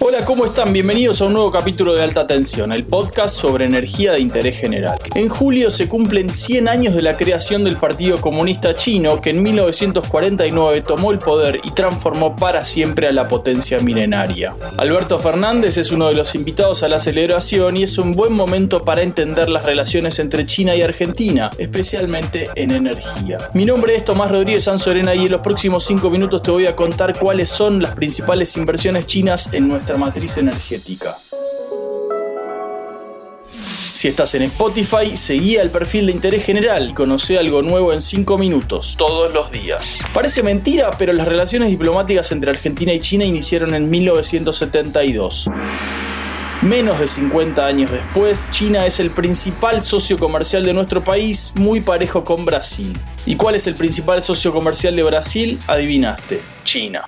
Hola, ¿cómo están? Bienvenidos a un nuevo capítulo de Alta Tensión, el podcast sobre energía de interés general. En julio se cumplen 100 años de la creación del Partido Comunista Chino, que en 1949 tomó el poder y transformó para siempre a la potencia milenaria. Alberto Fernández es uno de los invitados a la celebración y es un buen momento para entender las relaciones entre China y Argentina, especialmente en energía. Mi nombre es Tomás Rodríguez Sanzorena y en los próximos 5 minutos te voy a contar cuáles son las principales inversiones chinas en nuestra matriz energética. Si estás en Spotify, seguí el perfil de interés general y conoce algo nuevo en 5 minutos, todos los días. Parece mentira, pero las relaciones diplomáticas entre Argentina y China iniciaron en 1972. Menos de 50 años después, China es el principal socio comercial de nuestro país, muy parejo con Brasil. ¿Y cuál es el principal socio comercial de Brasil? Adivinaste, China.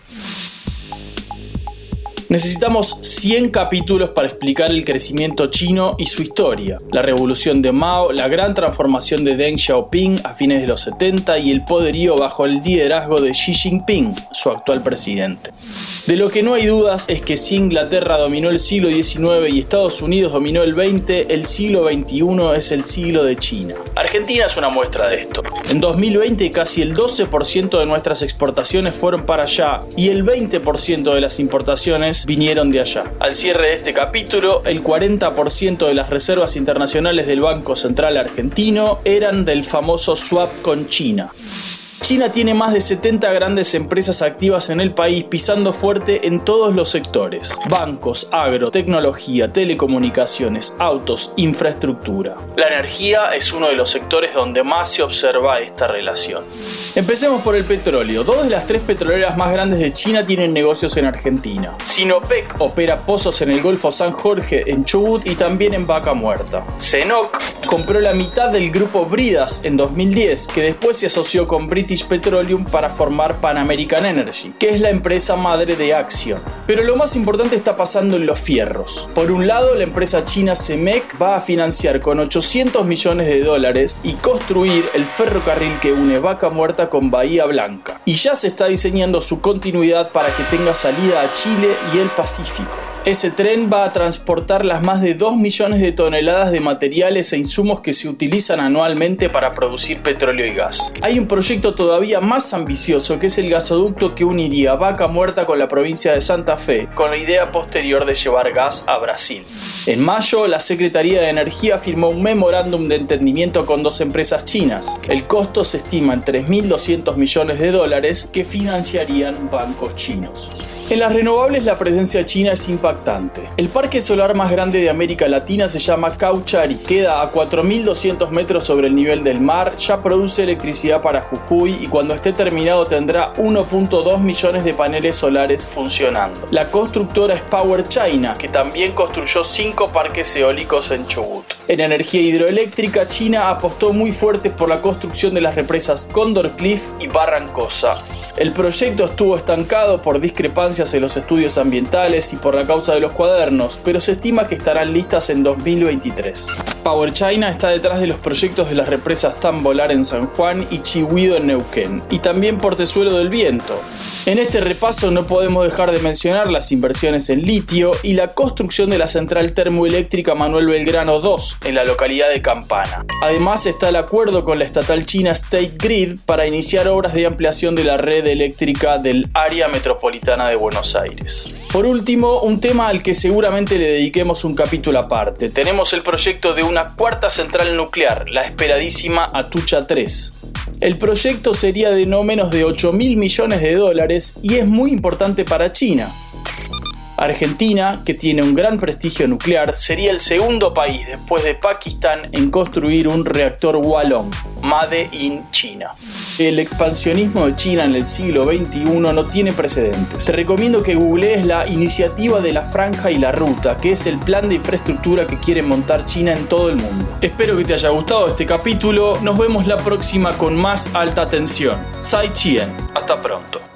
Necesitamos 100 capítulos para explicar el crecimiento chino y su historia, la revolución de Mao, la gran transformación de Deng Xiaoping a fines de los 70 y el poderío bajo el liderazgo de Xi Jinping, su actual presidente. De lo que no hay dudas es que si Inglaterra dominó el siglo XIX y Estados Unidos dominó el XX, el siglo XXI es el siglo de China. Argentina es una muestra de esto. En 2020 casi el 12% de nuestras exportaciones fueron para allá y el 20% de las importaciones vinieron de allá. Al cierre de este capítulo, el 40% de las reservas internacionales del Banco Central Argentino eran del famoso swap con China. China tiene más de 70 grandes empresas activas en el país pisando fuerte en todos los sectores. Bancos, agro, tecnología, telecomunicaciones, autos, infraestructura. La energía es uno de los sectores donde más se observa esta relación. Empecemos por el petróleo. Dos de las tres petroleras más grandes de China tienen negocios en Argentina. Sinopec opera pozos en el Golfo San Jorge, en Chubut y también en Vaca Muerta. CENOC compró la mitad del grupo Bridas en 2010, que después se asoció con British Petroleum para formar Pan American Energy, que es la empresa madre de Axion. Pero lo más importante está pasando en los fierros. Por un lado, la empresa china CEMEC va a financiar con 800 millones de dólares y construir el ferrocarril que une Vaca Muerta con Bahía Blanca. Y ya se está diseñando su continuidad para que tenga salida a Chile y el Pacífico. Ese tren va a transportar las más de 2 millones de toneladas de materiales e insumos que se utilizan anualmente para producir petróleo y gas. Hay un proyecto todavía más ambicioso que es el gasoducto que uniría Vaca Muerta con la provincia de Santa Fe, con la idea posterior de llevar gas a Brasil. En mayo, la Secretaría de Energía firmó un memorándum de entendimiento con dos empresas chinas. El costo se estima en 3.200 millones de dólares que financiarían bancos chinos. En las renovables la presencia china es impactante. El parque solar más grande de América Latina se llama y queda a 4.200 metros sobre el nivel del mar, ya produce electricidad para Jujuy y cuando esté terminado tendrá 1.2 millones de paneles solares funcionando. La constructora es Power China, que también construyó 5 parques eólicos en Chubut. En energía hidroeléctrica, China apostó muy fuerte por la construcción de las represas Condor Cliff y Barrancosa. El proyecto estuvo estancado por discrepancias en los estudios ambientales y por la causa de los cuadernos, pero se estima que estarán listas en 2023. Power China está detrás de los proyectos de las represas Tambolar en San Juan y Chihuido en Neuquén, y también Portezuelo del Viento. En este repaso no podemos dejar de mencionar las inversiones en litio y la construcción de la central termoeléctrica Manuel Belgrano 2 en la localidad de Campana. Además está el acuerdo con la estatal china State Grid para iniciar obras de ampliación de la red eléctrica del área metropolitana de Buenos Aires. Por último, un tema al que seguramente le dediquemos un capítulo aparte. Tenemos el proyecto de una cuarta central nuclear, la esperadísima Atucha 3. El proyecto sería de no menos de 8 mil millones de dólares y es muy importante para China. Argentina, que tiene un gran prestigio nuclear, sería el segundo país después de Pakistán en construir un reactor Wallon, Made in China. El expansionismo de China en el siglo XXI no tiene precedentes. Te recomiendo que googlees la iniciativa de la franja y la ruta, que es el plan de infraestructura que quiere montar China en todo el mundo. Espero que te haya gustado este capítulo. Nos vemos la próxima con más alta tensión. Sai Chien. Hasta pronto.